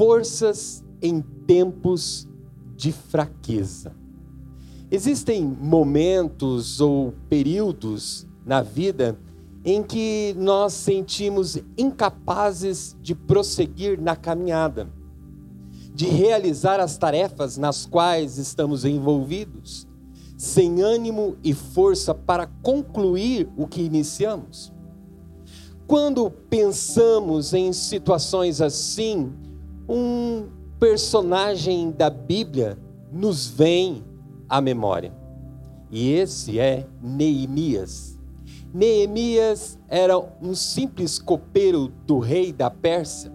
forças em tempos de fraqueza. Existem momentos ou períodos na vida em que nós sentimos incapazes de prosseguir na caminhada, de realizar as tarefas nas quais estamos envolvidos, sem ânimo e força para concluir o que iniciamos. Quando pensamos em situações assim, um personagem da Bíblia nos vem à memória. E esse é Neemias. Neemias era um simples copeiro do rei da Pérsia.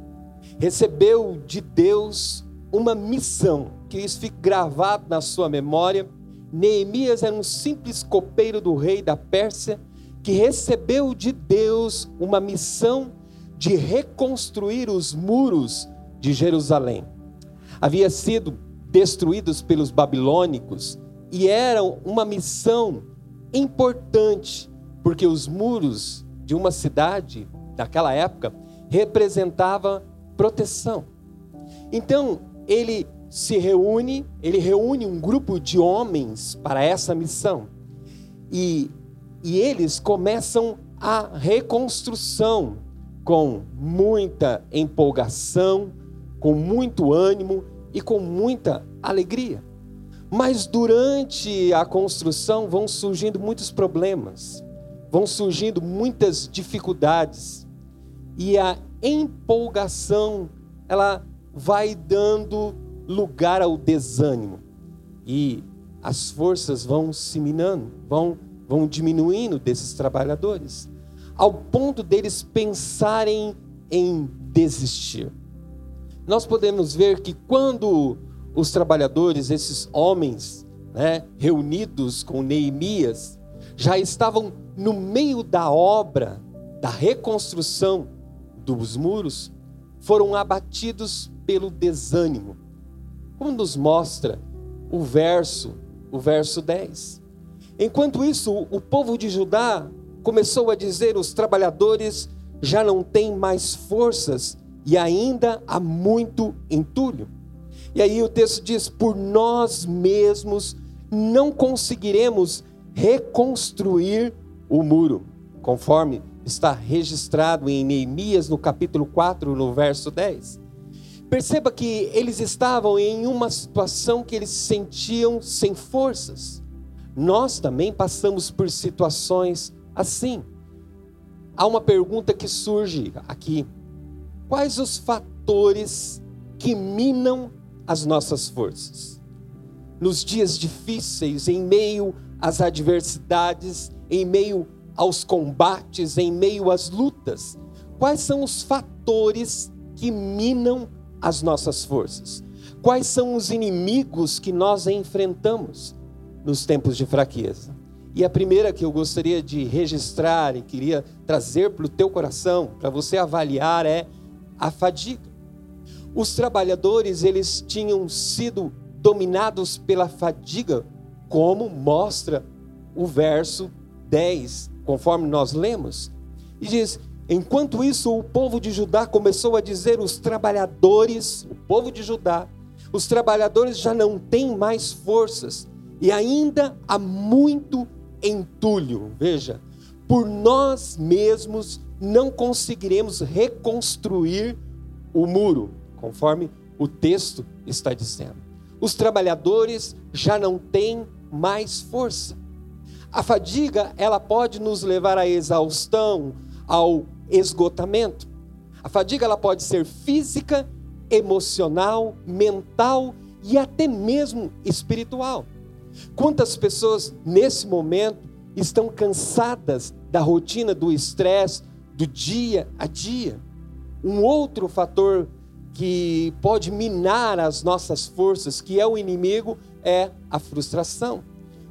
Recebeu de Deus uma missão, que isso fique gravado na sua memória. Neemias era um simples copeiro do rei da Pérsia que recebeu de Deus uma missão de reconstruir os muros de Jerusalém havia sido destruídos pelos babilônicos e eram uma missão importante, porque os muros de uma cidade naquela época representava proteção. Então, ele se reúne, ele reúne um grupo de homens para essa missão. E, e eles começam a reconstrução com muita empolgação, com muito ânimo e com muita alegria. Mas durante a construção vão surgindo muitos problemas, vão surgindo muitas dificuldades. E a empolgação, ela vai dando lugar ao desânimo. E as forças vão se minando, vão, vão diminuindo desses trabalhadores, ao ponto deles pensarem em desistir nós podemos ver que quando os trabalhadores, esses homens, né, reunidos com Neemias, já estavam no meio da obra da reconstrução dos muros, foram abatidos pelo desânimo. Como nos mostra o verso, o verso 10. Enquanto isso, o povo de Judá começou a dizer: os trabalhadores já não têm mais forças e ainda há muito entulho. E aí o texto diz: por nós mesmos não conseguiremos reconstruir o muro, conforme está registrado em Neemias no capítulo 4, no verso 10. Perceba que eles estavam em uma situação que eles se sentiam sem forças. Nós também passamos por situações assim. Há uma pergunta que surge aqui: Quais os fatores que minam as nossas forças? Nos dias difíceis, em meio às adversidades, em meio aos combates, em meio às lutas, quais são os fatores que minam as nossas forças? Quais são os inimigos que nós enfrentamos nos tempos de fraqueza? E a primeira que eu gostaria de registrar e queria trazer para o teu coração, para você avaliar, é a fadiga. Os trabalhadores, eles tinham sido dominados pela fadiga, como mostra o verso 10, conforme nós lemos. E diz: Enquanto isso, o povo de Judá começou a dizer: os trabalhadores, o povo de Judá, os trabalhadores já não têm mais forças e ainda há muito entulho. Veja, por nós mesmos não conseguiremos reconstruir o muro, conforme o texto está dizendo. Os trabalhadores já não têm mais força. A fadiga, ela pode nos levar à exaustão, ao esgotamento. A fadiga ela pode ser física, emocional, mental e até mesmo espiritual. Quantas pessoas nesse momento estão cansadas da rotina, do estresse, do dia a dia. Um outro fator que pode minar as nossas forças, que é o inimigo, é a frustração.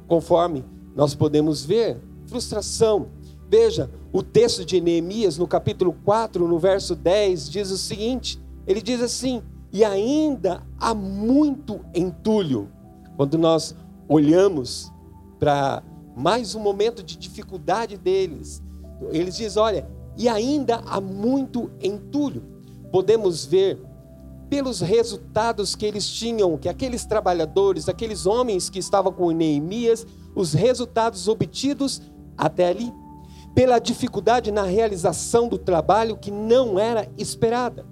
Conforme nós podemos ver, frustração. Veja, o texto de Neemias, no capítulo 4, no verso 10, diz o seguinte: ele diz assim: e ainda há muito entulho. Quando nós olhamos para mais um momento de dificuldade deles, eles dizem: olha, e ainda há muito entulho. Podemos ver pelos resultados que eles tinham, que aqueles trabalhadores, aqueles homens que estavam com Neemias, os resultados obtidos até ali, pela dificuldade na realização do trabalho que não era esperada.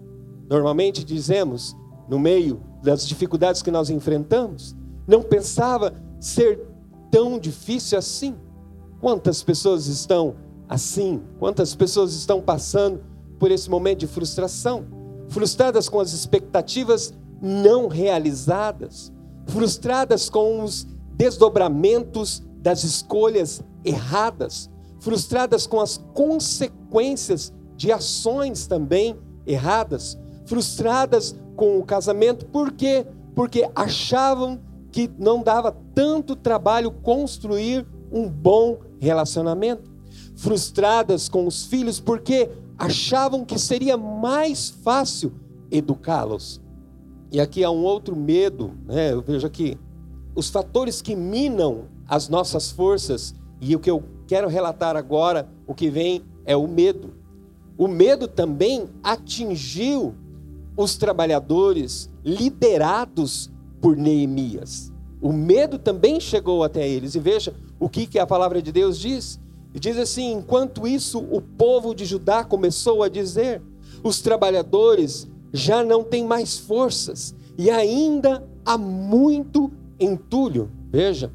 Normalmente dizemos, no meio das dificuldades que nós enfrentamos, não pensava ser tão difícil assim. Quantas pessoas estão assim? Quantas pessoas estão passando por esse momento de frustração? Frustradas com as expectativas não realizadas, frustradas com os desdobramentos das escolhas erradas, frustradas com as consequências de ações também erradas, frustradas com o casamento, por quê? Porque achavam que não dava tanto trabalho construir um bom relacionamento, frustradas com os filhos, porque achavam que seria mais fácil educá-los. E aqui há um outro medo, né? eu vejo aqui, os fatores que minam as nossas forças, e o que eu quero relatar agora, o que vem é o medo. O medo também atingiu os trabalhadores liderados por Neemias. O medo também chegou até eles. E veja o que, que a palavra de Deus diz. E diz assim: enquanto isso, o povo de Judá começou a dizer: os trabalhadores já não têm mais forças, e ainda há muito entulho. Veja,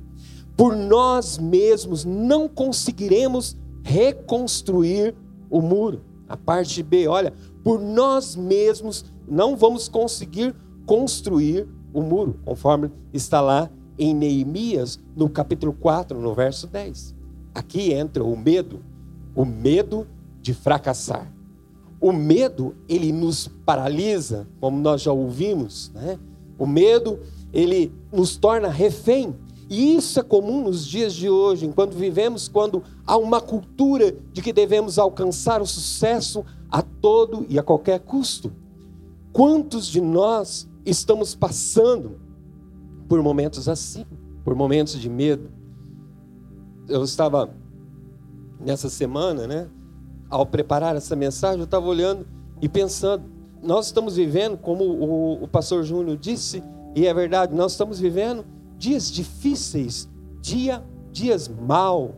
por nós mesmos não conseguiremos reconstruir o muro. A parte B, olha, por nós mesmos não vamos conseguir construir o muro, conforme está lá em Neemias, no capítulo 4, no verso 10. Aqui entra o medo, o medo de fracassar. O medo, ele nos paralisa, como nós já ouvimos, né? O medo, ele nos torna refém e isso é comum nos dias de hoje, enquanto vivemos, quando há uma cultura de que devemos alcançar o sucesso a todo e a qualquer custo. Quantos de nós estamos passando por momentos assim, por momentos de medo? Eu estava nessa semana, né, ao preparar essa mensagem, eu estava olhando e pensando, nós estamos vivendo, como o, o pastor Júnior disse, e é verdade, nós estamos vivendo dias difíceis, dia, dias mal.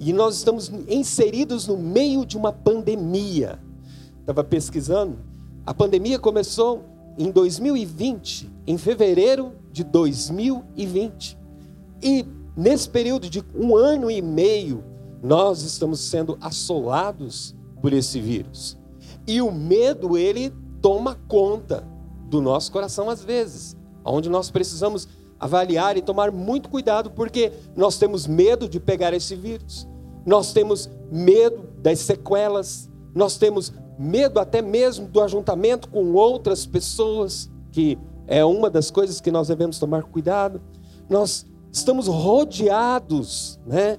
E nós estamos inseridos no meio de uma pandemia. Estava pesquisando. A pandemia começou em 2020, em fevereiro de 2020. E nesse período de um ano e meio, nós estamos sendo assolados por esse vírus. E o medo, ele toma conta do nosso coração às vezes, onde nós precisamos avaliar e tomar muito cuidado, porque nós temos medo de pegar esse vírus, nós temos medo das sequelas, nós temos medo até mesmo do ajuntamento com outras pessoas, que é uma das coisas que nós devemos tomar cuidado. Nós estamos rodeados né,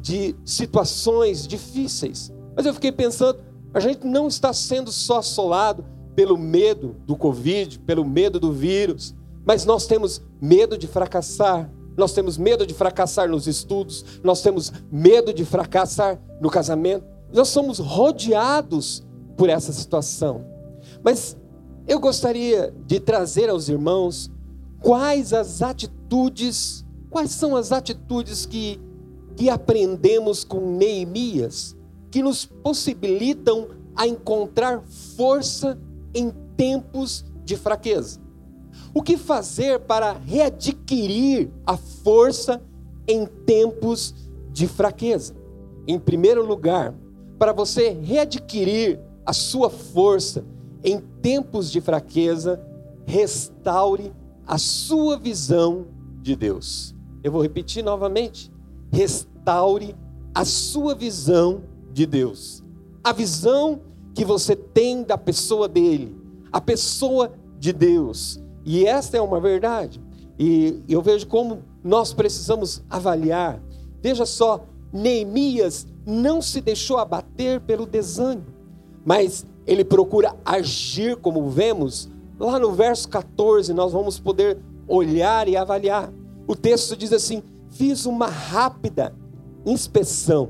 de situações difíceis. Mas eu fiquei pensando, a gente não está sendo só assolado pelo medo do Covid, pelo medo do vírus, mas nós temos medo de fracassar, nós temos medo de fracassar nos estudos, nós temos medo de fracassar no casamento. Nós somos rodeados por essa situação. Mas eu gostaria de trazer aos irmãos quais as atitudes, quais são as atitudes que, que aprendemos com Neemias, que nos possibilitam a encontrar força em tempos de fraqueza. O que fazer para readquirir a força em tempos de fraqueza? Em primeiro lugar, para você readquirir a sua força em tempos de fraqueza, restaure a sua visão de Deus. Eu vou repetir novamente. Restaure a sua visão de Deus. A visão que você tem da pessoa dele, a pessoa de Deus. E esta é uma verdade. E eu vejo como nós precisamos avaliar. Veja só, Neemias não se deixou abater pelo desânimo, mas ele procura agir como vemos. Lá no verso 14, nós vamos poder olhar e avaliar. O texto diz assim: Fiz uma rápida inspeção.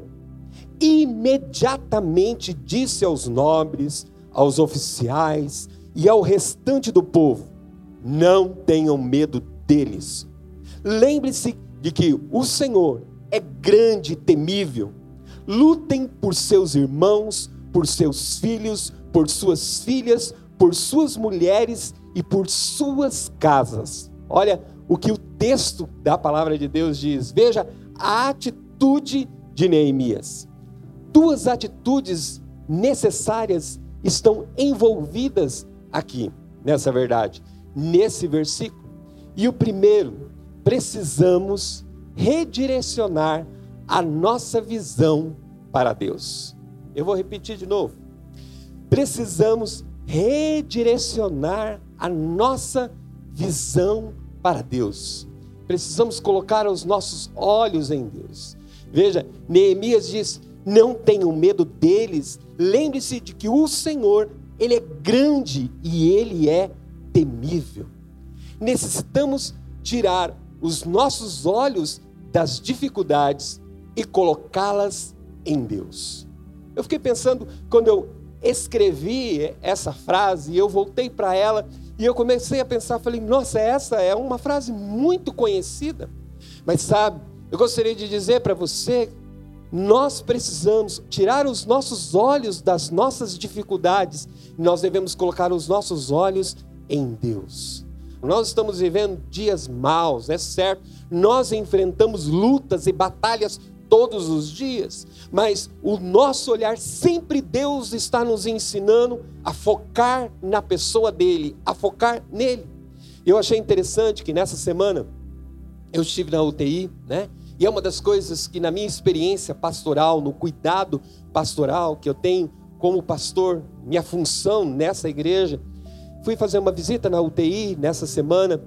Imediatamente disse aos nobres, aos oficiais e ao restante do povo: não tenham medo deles. Lembre-se de que o Senhor é grande e temível. Lutem por seus irmãos, por seus filhos, por suas filhas, por suas mulheres e por suas casas. Olha o que o texto da palavra de Deus diz. Veja a atitude de Neemias. Duas atitudes necessárias estão envolvidas aqui, nessa verdade, nesse versículo. E o primeiro, precisamos redirecionar a nossa visão para Deus. Eu vou repetir de novo. Precisamos redirecionar a nossa visão para Deus. Precisamos colocar os nossos olhos em Deus. Veja, Neemias diz: não tenham medo deles. Lembre-se de que o Senhor, Ele é grande e Ele é temível. Necessitamos tirar os nossos olhos das dificuldades e colocá-las em Deus. Eu fiquei pensando, quando eu escrevi essa frase, eu voltei para ela e eu comecei a pensar, falei, nossa, essa é uma frase muito conhecida. Mas sabe, eu gostaria de dizer para você, nós precisamos tirar os nossos olhos das nossas dificuldades, nós devemos colocar os nossos olhos em Deus. Nós estamos vivendo dias maus, é certo. Nós enfrentamos lutas e batalhas todos os dias, mas o nosso olhar sempre Deus está nos ensinando a focar na pessoa dele, a focar nele. Eu achei interessante que nessa semana eu estive na UTI, né? E é uma das coisas que na minha experiência pastoral, no cuidado pastoral que eu tenho como pastor, minha função nessa igreja, fui fazer uma visita na UTI nessa semana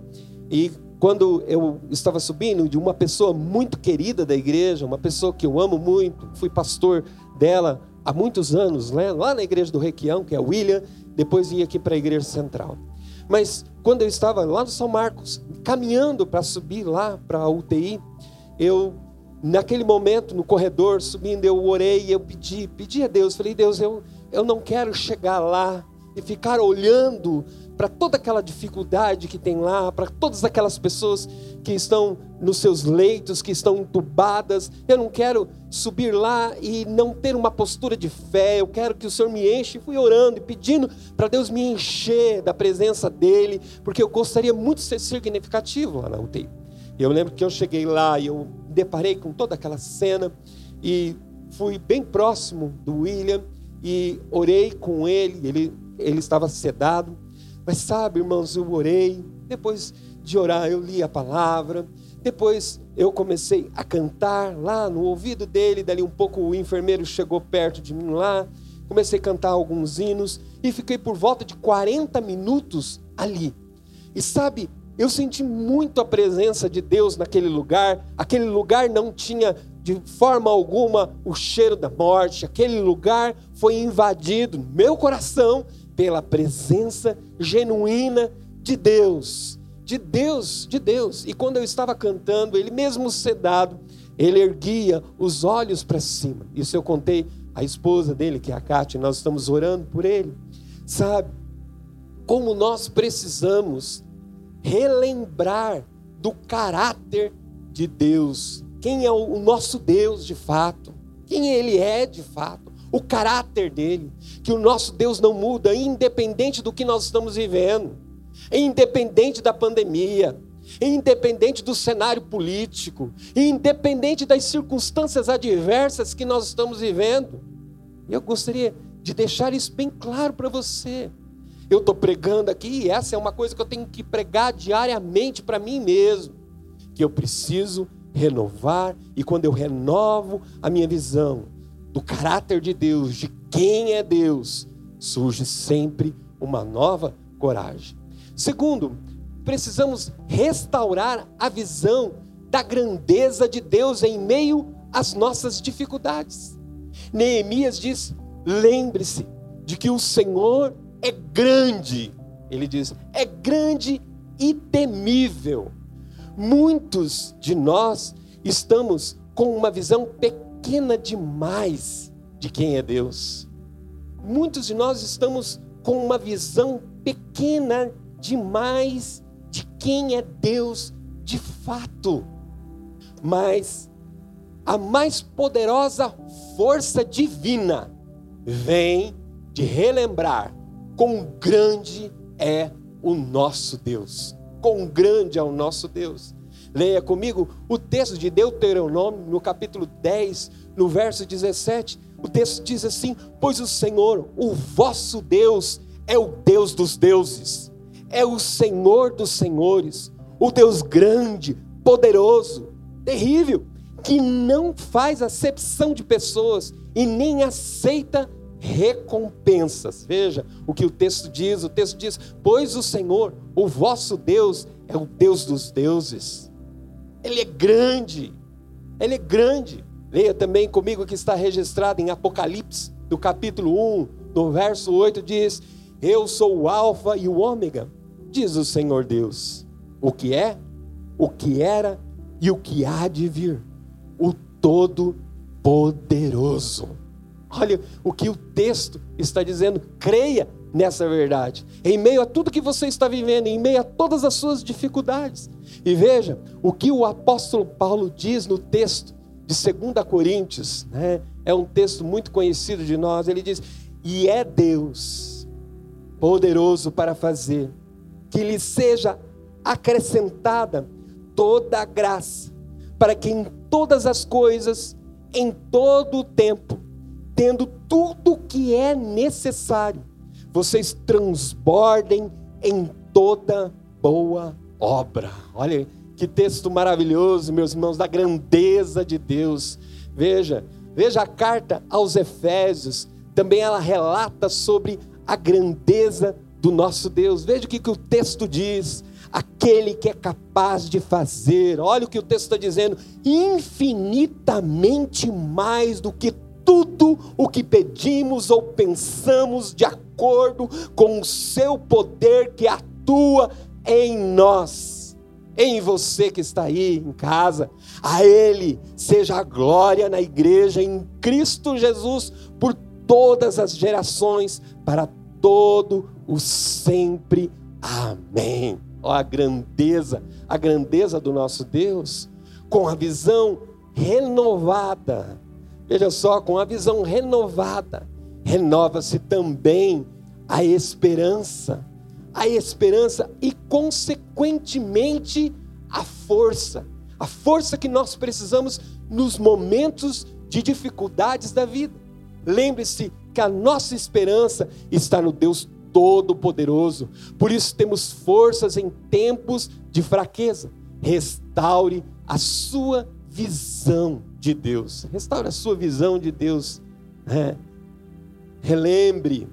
e quando eu estava subindo de uma pessoa muito querida da igreja, uma pessoa que eu amo muito, fui pastor dela há muitos anos, né? lá na igreja do Requião, que é William, depois vim aqui para a igreja central. Mas quando eu estava lá no São Marcos, caminhando para subir lá para a UTI, eu, naquele momento, no corredor, subindo, eu orei eu pedi, pedi a Deus, falei, Deus, eu, eu não quero chegar lá e ficar olhando para toda aquela dificuldade que tem lá, para todas aquelas pessoas que estão nos seus leitos, que estão entubadas. Eu não quero subir lá e não ter uma postura de fé. Eu quero que o Senhor me enche. Fui orando e pedindo para Deus me encher da presença dEle, porque eu gostaria muito de ser significativo lá na UTI. E eu lembro que eu cheguei lá e eu deparei com toda aquela cena e fui bem próximo do William e orei com ele. Ele, ele estava sedado mas sabe, irmãos, eu orei, depois de orar eu li a palavra, depois eu comecei a cantar lá no ouvido dele, dali um pouco o enfermeiro chegou perto de mim lá, comecei a cantar alguns hinos e fiquei por volta de 40 minutos ali. E sabe, eu senti muito a presença de Deus naquele lugar. Aquele lugar não tinha de forma alguma o cheiro da morte. Aquele lugar foi invadido, meu coração, pela presença genuína de Deus, de Deus, de Deus. E quando eu estava cantando, ele mesmo sedado, ele erguia os olhos para cima. Isso eu contei à esposa dele, que é a Kátia, nós estamos orando por ele. Sabe, como nós precisamos relembrar do caráter de Deus. Quem é o nosso Deus de fato? Quem ele é de fato? O caráter dele, que o nosso Deus não muda, independente do que nós estamos vivendo, independente da pandemia, independente do cenário político, independente das circunstâncias adversas que nós estamos vivendo. E eu gostaria de deixar isso bem claro para você. Eu estou pregando aqui, e essa é uma coisa que eu tenho que pregar diariamente para mim mesmo, que eu preciso renovar, e quando eu renovo a minha visão, do caráter de Deus, de quem é Deus, surge sempre uma nova coragem. Segundo, precisamos restaurar a visão da grandeza de Deus em meio às nossas dificuldades. Neemias diz: lembre-se de que o Senhor é grande. Ele diz: é grande e temível. Muitos de nós estamos com uma visão pequena pequena demais de quem é Deus. Muitos de nós estamos com uma visão pequena demais de quem é Deus de fato. Mas a mais poderosa força divina vem de relembrar quão grande é o nosso Deus. Quão grande é o nosso Deus. Leia comigo o texto de Deuteronômio, no capítulo 10, no verso 17. O texto diz assim: Pois o Senhor, o vosso Deus, é o Deus dos deuses, é o Senhor dos senhores, o Deus grande, poderoso, terrível, que não faz acepção de pessoas e nem aceita recompensas. Veja o que o texto diz: o texto diz, pois o Senhor, o vosso Deus, é o Deus dos deuses, Ele é grande, Ele é grande. Leia também comigo que está registrado em Apocalipse, do capítulo 1, no verso 8, diz: Eu sou o Alfa e o Ômega, diz o Senhor Deus, o que é, o que era e o que há de vir, o Todo-Poderoso. Olha o que o texto está dizendo. Creia nessa verdade. Em meio a tudo que você está vivendo, em meio a todas as suas dificuldades. E veja o que o apóstolo Paulo diz no texto de 2 Coríntios, né? É um texto muito conhecido de nós. Ele diz: "E é Deus poderoso para fazer que lhe seja acrescentada toda a graça, para que em todas as coisas, em todo o tempo, tendo tudo o que é necessário, vocês transbordem em toda boa obra. Olha que texto maravilhoso, meus irmãos, da grandeza de Deus. Veja, veja a carta aos Efésios, também ela relata sobre a grandeza do nosso Deus. Veja o que, que o texto diz. Aquele que é capaz de fazer, olha o que o texto está dizendo, infinitamente mais do que tudo o que pedimos ou pensamos de acordo com o seu poder que atua em nós, em você que está aí em casa. A Ele seja a glória na igreja em Cristo Jesus por todas as gerações, para todo o sempre. Amém. Ó, a grandeza, a grandeza do nosso Deus, com a visão renovada Veja só, com a visão renovada, renova-se também a esperança. A esperança e, consequentemente, a força. A força que nós precisamos nos momentos de dificuldades da vida. Lembre-se que a nossa esperança está no Deus Todo-Poderoso. Por isso temos forças em tempos de fraqueza. Restaure a sua visão de Deus. Restaure a sua visão de Deus. É. Relembre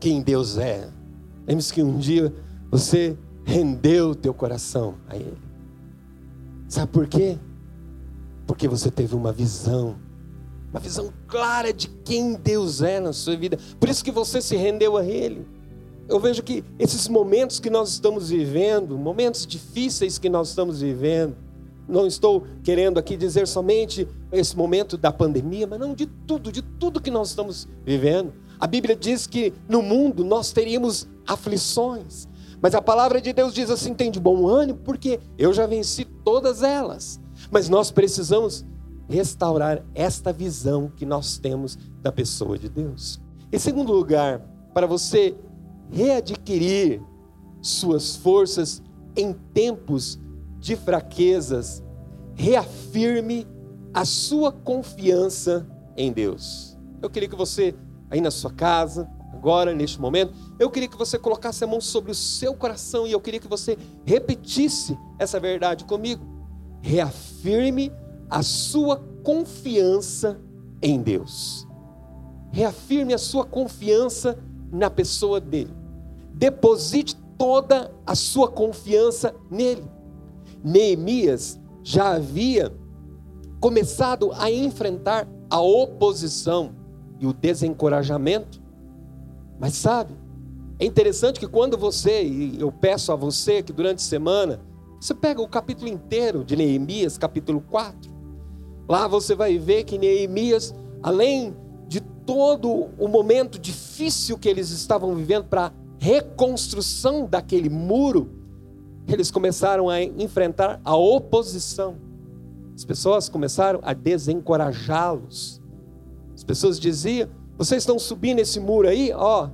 quem Deus é. Lembre-se que um dia você rendeu teu coração a Ele. Sabe por quê? Porque você teve uma visão, uma visão clara de quem Deus é na sua vida. Por isso que você se rendeu a Ele. Eu vejo que esses momentos que nós estamos vivendo, momentos difíceis que nós estamos vivendo, não estou querendo aqui dizer somente esse momento da pandemia, mas não de tudo, de tudo que nós estamos vivendo. A Bíblia diz que no mundo nós teríamos aflições, mas a palavra de Deus diz assim: tem de bom ânimo, porque eu já venci todas elas. Mas nós precisamos restaurar esta visão que nós temos da pessoa de Deus. Em segundo lugar, para você readquirir suas forças em tempos de fraquezas, reafirme a sua confiança em Deus. Eu queria que você, aí na sua casa, agora, neste momento, eu queria que você colocasse a mão sobre o seu coração e eu queria que você repetisse essa verdade comigo. Reafirme a sua confiança em Deus. Reafirme a sua confiança na pessoa dele. Deposite toda a sua confiança nele. Neemias já havia começado a enfrentar a oposição e o desencorajamento. Mas sabe, é interessante que quando você, e eu peço a você que durante a semana, você pega o capítulo inteiro de Neemias, capítulo 4. Lá você vai ver que Neemias, além de todo o momento difícil que eles estavam vivendo para reconstrução daquele muro, eles começaram a enfrentar a oposição. As pessoas começaram a desencorajá-los. As pessoas diziam: vocês estão subindo esse muro aí, ó,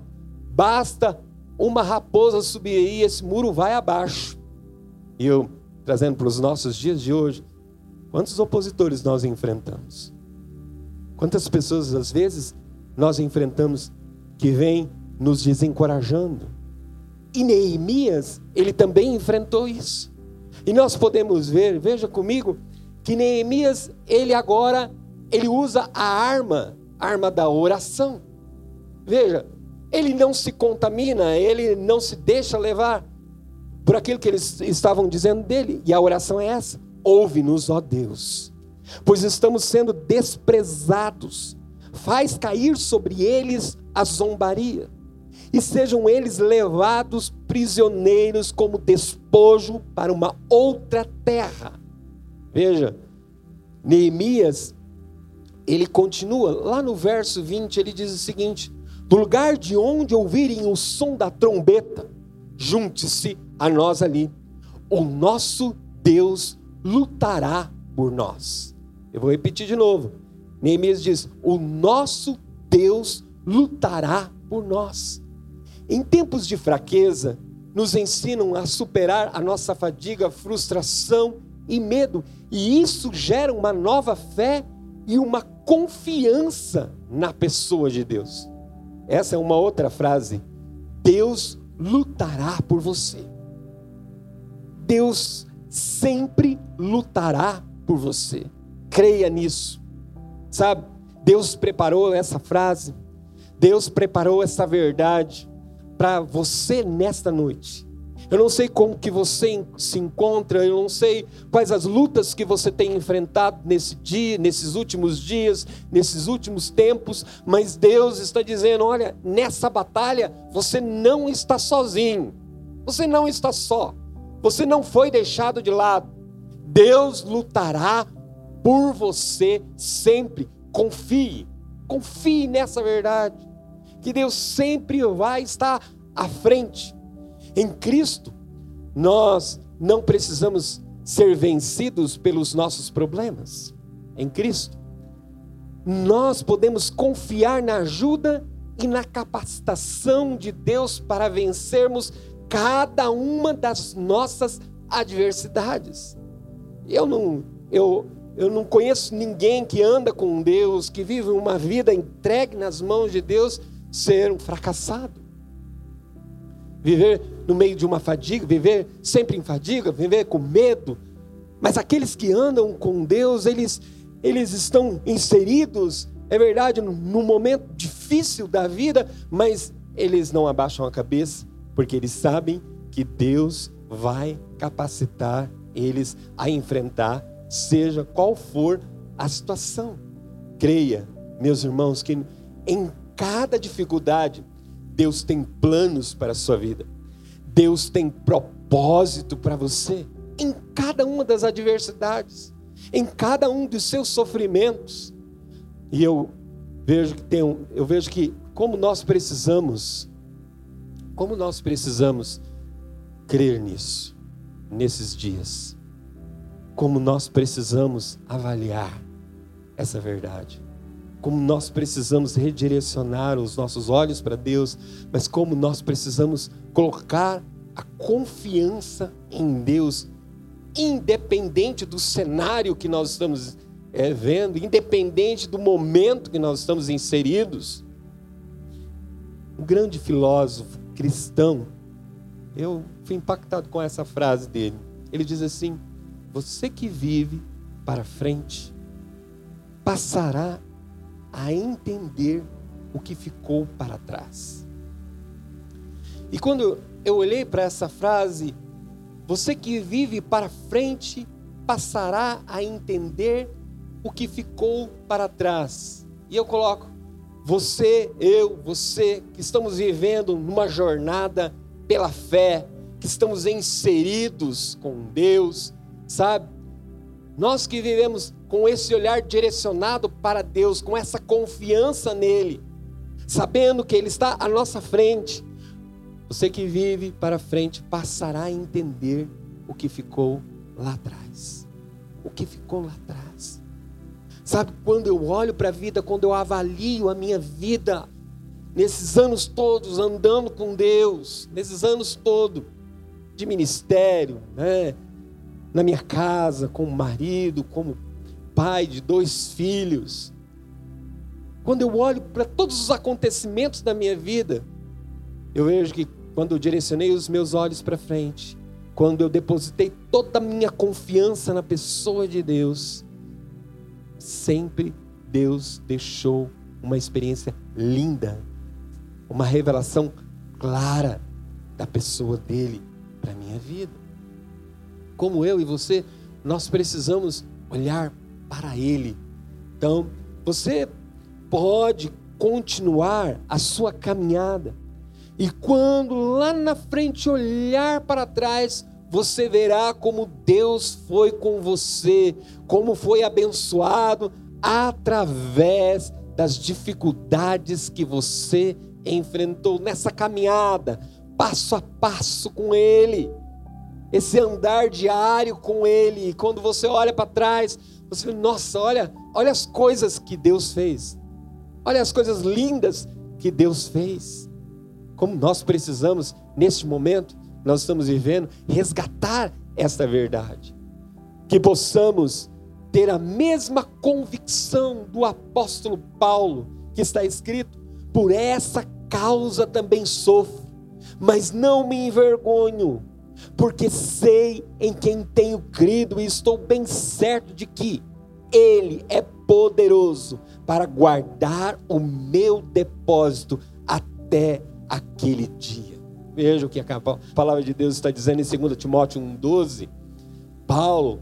basta uma raposa subir aí, esse muro vai abaixo. E eu, trazendo para os nossos dias de hoje, quantos opositores nós enfrentamos? Quantas pessoas, às vezes, nós enfrentamos que vêm nos desencorajando? E Neemias, ele também enfrentou isso. E nós podemos ver, veja comigo, que Neemias, ele agora, ele usa a arma arma da oração. Veja, ele não se contamina, ele não se deixa levar por aquilo que eles estavam dizendo dele. E a oração é essa: ouve-nos, ó Deus, pois estamos sendo desprezados. Faz cair sobre eles a zombaria, e sejam eles levados prisioneiros como despojo para uma outra terra. Veja, Neemias ele continua, lá no verso 20, ele diz o seguinte: Do lugar de onde ouvirem o som da trombeta, junte-se a nós ali. O nosso Deus lutará por nós. Eu vou repetir de novo. Neemias diz: O nosso Deus lutará por nós. Em tempos de fraqueza, nos ensinam a superar a nossa fadiga, frustração e medo, e isso gera uma nova fé e uma confiança na pessoa de Deus. Essa é uma outra frase. Deus lutará por você. Deus sempre lutará por você. Creia nisso. Sabe? Deus preparou essa frase. Deus preparou essa verdade para você nesta noite. Eu não sei como que você se encontra, eu não sei quais as lutas que você tem enfrentado nesse dia, nesses últimos dias, nesses últimos tempos, mas Deus está dizendo: olha, nessa batalha você não está sozinho. Você não está só. Você não foi deixado de lado. Deus lutará por você sempre. Confie. Confie nessa verdade. Que Deus sempre vai estar à frente. Em Cristo, nós não precisamos ser vencidos pelos nossos problemas. Em Cristo, nós podemos confiar na ajuda e na capacitação de Deus para vencermos cada uma das nossas adversidades. Eu não, eu, eu não conheço ninguém que anda com Deus, que vive uma vida entregue nas mãos de Deus, ser um fracassado viver no meio de uma fadiga, viver sempre em fadiga, viver com medo. Mas aqueles que andam com Deus, eles, eles estão inseridos, é verdade, num momento difícil da vida, mas eles não abaixam a cabeça, porque eles sabem que Deus vai capacitar eles a enfrentar, seja qual for a situação. Creia, meus irmãos, que em cada dificuldade, Deus tem planos para a sua vida. Deus tem propósito para você em cada uma das adversidades, em cada um dos seus sofrimentos. E eu vejo que tem um, eu vejo que como nós precisamos como nós precisamos crer nisso nesses dias. Como nós precisamos avaliar essa verdade como nós precisamos redirecionar os nossos olhos para Deus, mas como nós precisamos colocar a confiança em Deus, independente do cenário que nós estamos é, vendo, independente do momento que nós estamos inseridos. Um grande filósofo cristão, eu fui impactado com essa frase dele. Ele diz assim: Você que vive para frente, passará a entender o que ficou para trás. E quando eu olhei para essa frase, você que vive para frente passará a entender o que ficou para trás. E eu coloco você, eu, você que estamos vivendo numa jornada pela fé, que estamos inseridos com Deus, sabe? Nós que vivemos com esse olhar direcionado para Deus, com essa confiança nele, sabendo que Ele está à nossa frente, você que vive para frente passará a entender o que ficou lá atrás. O que ficou lá atrás. Sabe, quando eu olho para a vida, quando eu avalio a minha vida, nesses anos todos andando com Deus, nesses anos todos de ministério, né? na minha casa, como marido, como pai de dois filhos. Quando eu olho para todos os acontecimentos da minha vida, eu vejo que quando eu direcionei os meus olhos para frente, quando eu depositei toda a minha confiança na pessoa de Deus, sempre Deus deixou uma experiência linda, uma revelação clara da pessoa dele para minha vida como eu e você, nós precisamos olhar para Ele. Então, você pode continuar a sua caminhada, e quando lá na frente olhar para trás, você verá como Deus foi com você, como foi abençoado através das dificuldades que você enfrentou nessa caminhada, passo a passo com Ele esse andar diário com Ele. E quando você olha para trás, você vê, nossa, olha, olha as coisas que Deus fez. Olha as coisas lindas que Deus fez. Como nós precisamos, neste momento, nós estamos vivendo, resgatar esta verdade. Que possamos ter a mesma convicção do apóstolo Paulo, que está escrito: por essa causa também sofro, mas não me envergonho porque sei em quem tenho crido e estou bem certo de que Ele é poderoso para guardar o meu depósito até aquele dia. Veja o que a palavra de Deus está dizendo em 2 Timóteo 1,12. Paulo,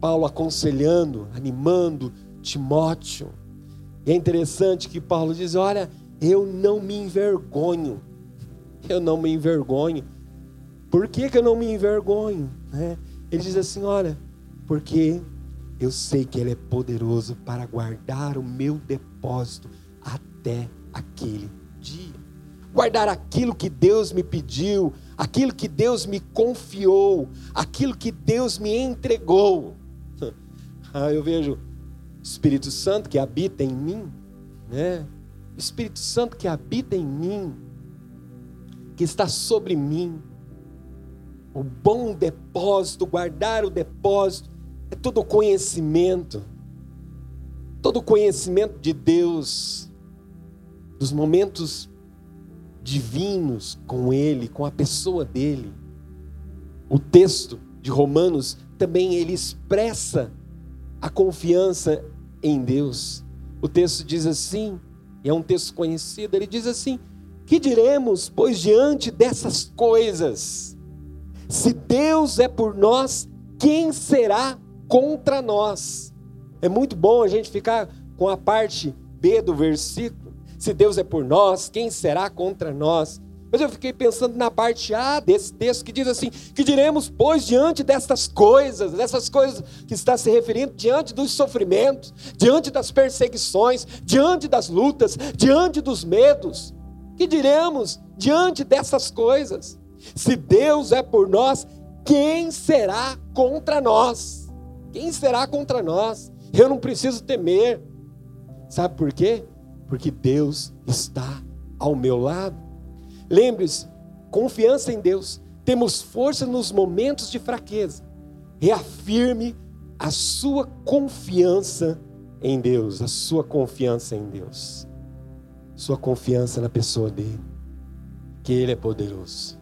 Paulo aconselhando, animando Timóteo. E é interessante que Paulo diz: Olha, eu não me envergonho, eu não me envergonho por que, que eu não me envergonho? Né? Ele diz assim: olha, porque eu sei que Ele é poderoso para guardar o meu depósito até aquele dia. Guardar aquilo que Deus me pediu, aquilo que Deus me confiou, aquilo que Deus me entregou. Ah, eu vejo Espírito Santo que habita em mim, né? Espírito Santo que habita em mim, que está sobre mim, o bom depósito, guardar o depósito, é todo conhecimento, todo conhecimento de Deus, dos momentos divinos com Ele, com a pessoa dele. O texto de Romanos também ele expressa a confiança em Deus. O texto diz assim, e é um texto conhecido, ele diz assim: Que diremos, pois diante dessas coisas? Se Deus é por nós, quem será contra nós? É muito bom a gente ficar com a parte B do versículo. Se Deus é por nós, quem será contra nós? Mas eu fiquei pensando na parte A desse texto que diz assim: que diremos, pois, diante destas coisas, dessas coisas que está se referindo, diante dos sofrimentos, diante das perseguições, diante das lutas, diante dos medos, que diremos diante dessas coisas? Se Deus é por nós, quem será contra nós? Quem será contra nós? Eu não preciso temer. Sabe por quê? Porque Deus está ao meu lado. Lembre-se, confiança em Deus. Temos força nos momentos de fraqueza. Reafirme a sua confiança em Deus, a sua confiança em Deus. Sua confiança na pessoa dele, que ele é poderoso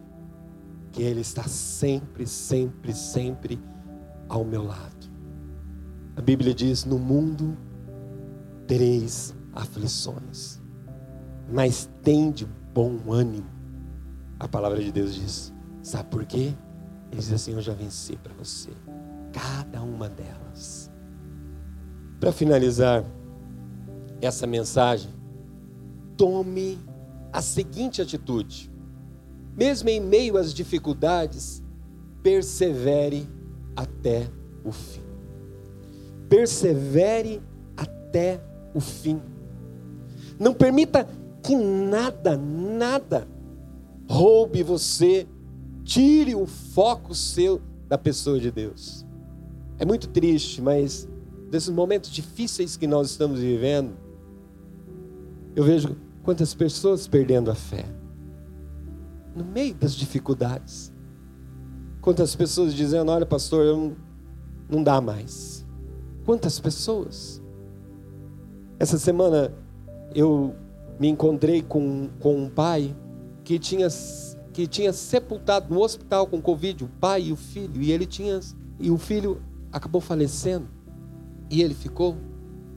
que Ele está sempre, sempre, sempre ao meu lado. A Bíblia diz: No mundo tereis aflições, mas tem de bom ânimo. A palavra de Deus diz: Sabe por quê? Ele diz assim: Eu já venci para você, cada uma delas. Para finalizar essa mensagem, tome a seguinte atitude mesmo em meio às dificuldades, persevere até o fim. Persevere até o fim. Não permita que nada, nada roube você, tire o foco seu da pessoa de Deus. É muito triste, mas desses momentos difíceis que nós estamos vivendo, eu vejo quantas pessoas perdendo a fé. No meio das dificuldades. Quantas pessoas dizendo: Olha, pastor, eu não, não dá mais. Quantas pessoas? Essa semana eu me encontrei com, com um pai que tinha, que tinha sepultado no hospital com Covid, o pai e o filho, e ele tinha. E o filho acabou falecendo. E ele ficou.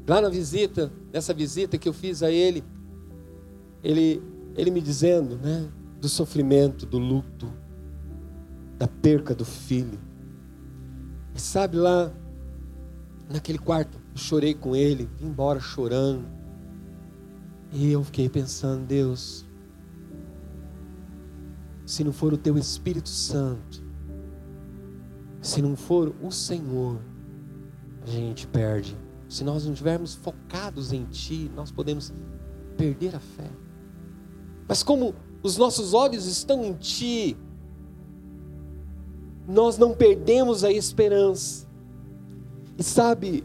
Lá na visita, nessa visita que eu fiz a ele, ele, ele me dizendo, né, do sofrimento, do luto, da perca do filho. E sabe lá, naquele quarto, eu chorei com ele, vim embora chorando. E eu fiquei pensando, Deus, se não for o teu Espírito Santo, se não for o Senhor, a gente perde. Se nós não estivermos focados em Ti, nós podemos perder a fé. Mas como os nossos olhos estão em Ti, nós não perdemos a esperança. E sabe,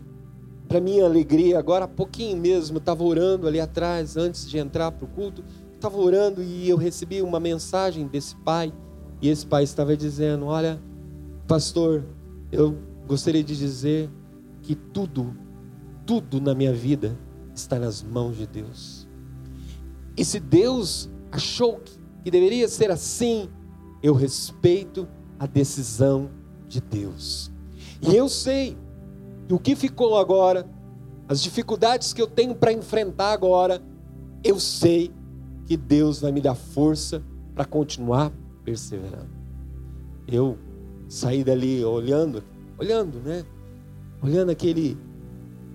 para minha alegria, agora há pouquinho mesmo, estava orando ali atrás, antes de entrar para o culto, estava orando e eu recebi uma mensagem desse pai, e esse pai estava dizendo: Olha, pastor, eu gostaria de dizer que tudo, tudo na minha vida está nas mãos de Deus. E se Deus achou que deveria ser assim, eu respeito a decisão de Deus. E eu sei que o que ficou agora, as dificuldades que eu tenho para enfrentar agora, eu sei que Deus vai me dar força para continuar perseverando. Eu saí dali olhando, olhando, né? Olhando aquele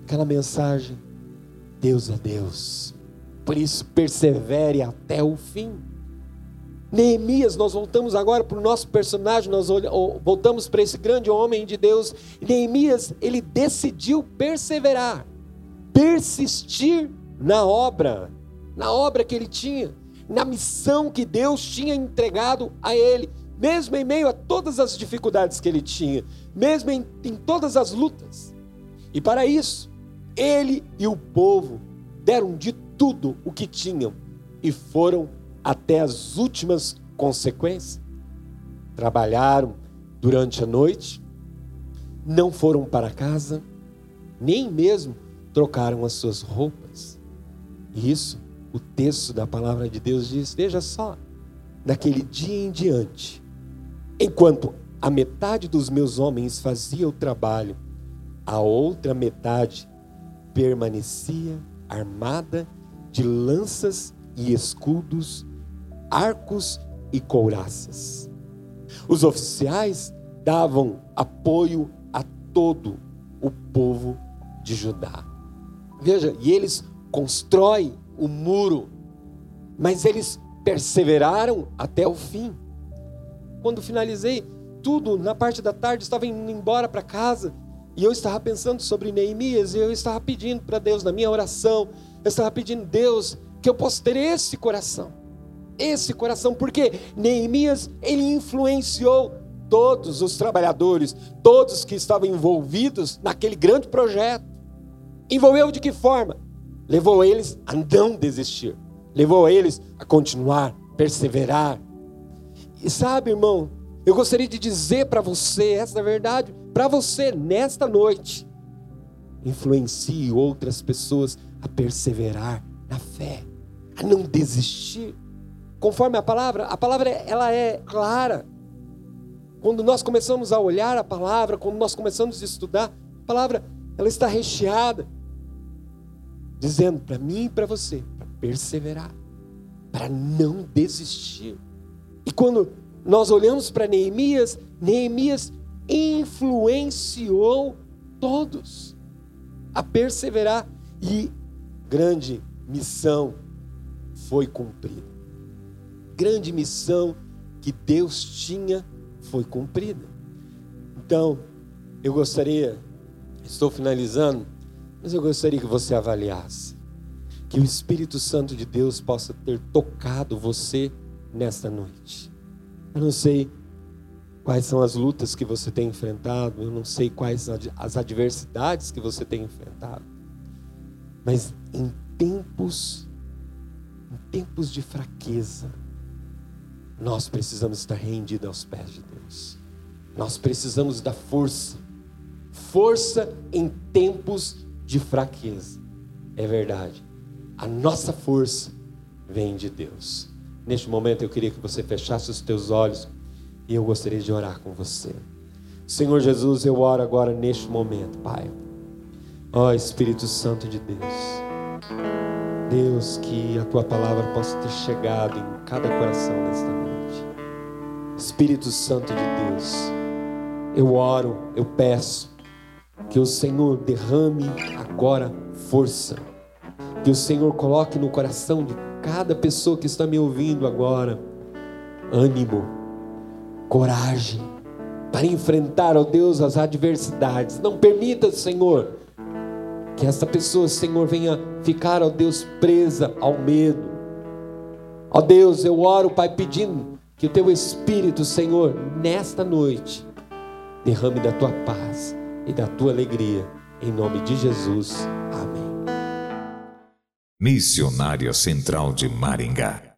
aquela mensagem. Deus é Deus. Por isso persevere até o fim. Neemias, nós voltamos agora para o nosso personagem, nós voltamos para esse grande homem de Deus. Neemias, ele decidiu perseverar, persistir na obra, na obra que ele tinha, na missão que Deus tinha entregado a ele, mesmo em meio a todas as dificuldades que ele tinha, mesmo em, em todas as lutas. E para isso, ele e o povo deram de tudo o que tinham e foram até as últimas consequências. Trabalharam durante a noite, não foram para casa, nem mesmo trocaram as suas roupas. E isso, o texto da palavra de Deus diz: veja só, daquele dia em diante, enquanto a metade dos meus homens fazia o trabalho, a outra metade permanecia armada de lanças e escudos arcos e couraças. Os oficiais davam apoio a todo o povo de Judá. Veja, e eles constroem o muro, mas eles perseveraram até o fim. Quando finalizei tudo, na parte da tarde, estava indo embora para casa, e eu estava pensando sobre Neemias, e eu estava pedindo para Deus, na minha oração, eu estava pedindo, Deus, que eu possa ter esse coração esse coração, porque Neemias ele influenciou todos os trabalhadores, todos que estavam envolvidos naquele grande projeto. Envolveu de que forma? Levou eles a não desistir, levou eles a continuar, perseverar. E sabe, irmão, eu gostaria de dizer para você essa é verdade, para você nesta noite. Influencie outras pessoas a perseverar na fé, a não desistir conforme a palavra, a palavra ela é clara. Quando nós começamos a olhar a palavra, quando nós começamos a estudar, a palavra ela está recheada, dizendo para mim e para você, para perseverar, para não desistir. E quando nós olhamos para Neemias, Neemias influenciou todos a perseverar e grande missão foi cumprida grande missão que Deus tinha foi cumprida. Então, eu gostaria, estou finalizando, mas eu gostaria que você avaliasse que o Espírito Santo de Deus possa ter tocado você nesta noite. Eu não sei quais são as lutas que você tem enfrentado, eu não sei quais as adversidades que você tem enfrentado, mas em tempos, em tempos de fraqueza, nós precisamos estar rendidos aos pés de Deus. Nós precisamos da força, força em tempos de fraqueza. É verdade. A nossa força vem de Deus. Neste momento eu queria que você fechasse os teus olhos e eu gostaria de orar com você. Senhor Jesus, eu oro agora neste momento, Pai. Ó oh, Espírito Santo de Deus. Deus, que a tua palavra possa ter chegado em cada coração nesta noite. Espírito Santo de Deus, eu oro, eu peço que o Senhor derrame agora força. Que o Senhor coloque no coração de cada pessoa que está me ouvindo agora ânimo, coragem para enfrentar, ó Deus, as adversidades. Não permita, Senhor, que essa pessoa, Senhor, venha ficar, ó Deus, presa ao medo. Ó Deus, eu oro, Pai, pedindo que o teu Espírito, Senhor, nesta noite, derrame da tua paz e da tua alegria. Em nome de Jesus. Amém. Missionária Central de Maringá